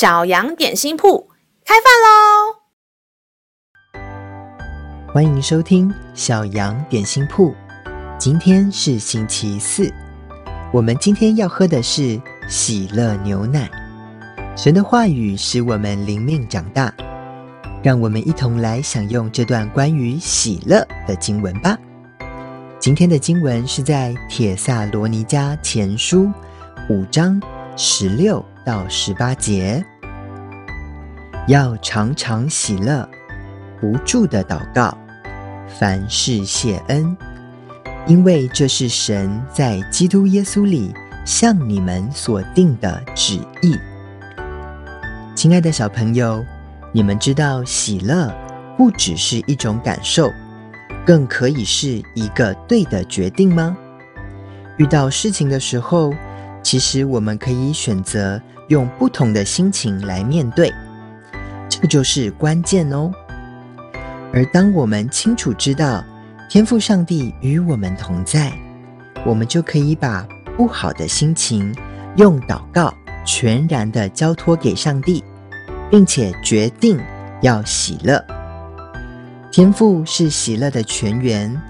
小羊点心铺开饭喽！欢迎收听小羊点心铺。今天是星期四，我们今天要喝的是喜乐牛奶。神的话语使我们灵命长大，让我们一同来享用这段关于喜乐的经文吧。今天的经文是在帖撒罗尼迦前书五章十六到十八节，要常常喜乐，不住的祷告，凡事谢恩，因为这是神在基督耶稣里向你们所定的旨意。亲爱的小朋友，你们知道喜乐不只是一种感受，更可以是一个对的决定吗？遇到事情的时候，其实我们可以选择用不同的心情来面对，这就是关键哦。而当我们清楚知道天赋上帝与我们同在，我们就可以把不好的心情用祷告全然的交托给上帝。并且决定要喜乐。天赋是喜乐的泉源，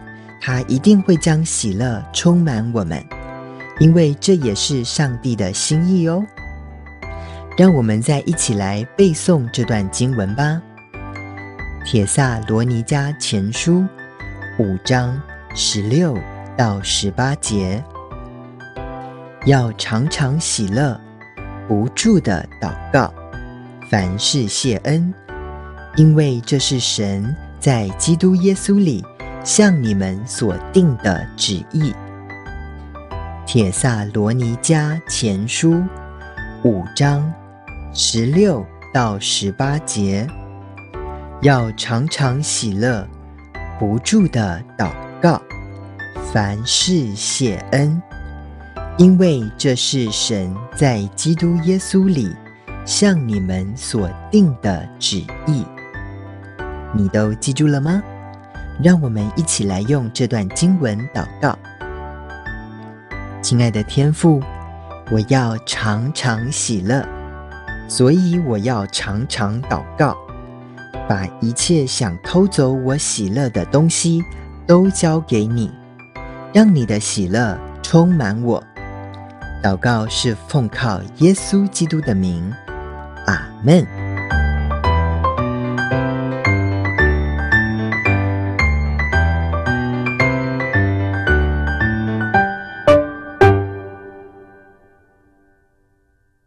他一定会将喜乐充满我们，因为这也是上帝的心意哦。让我们再一起来背诵这段经文吧，《帖撒罗尼迦前书》五章十六到十八节，要常常喜乐，不住的祷告。凡事谢恩，因为这是神在基督耶稣里向你们所定的旨意。帖撒罗尼迦前书五章十六到十八节，要常常喜乐，不住的祷告，凡事谢恩，因为这是神在基督耶稣里。向你们所定的旨意，你都记住了吗？让我们一起来用这段经文祷告。亲爱的天父，我要常常喜乐，所以我要常常祷告，把一切想偷走我喜乐的东西都交给你，让你的喜乐充满我。祷告是奉靠耶稣基督的名。阿门。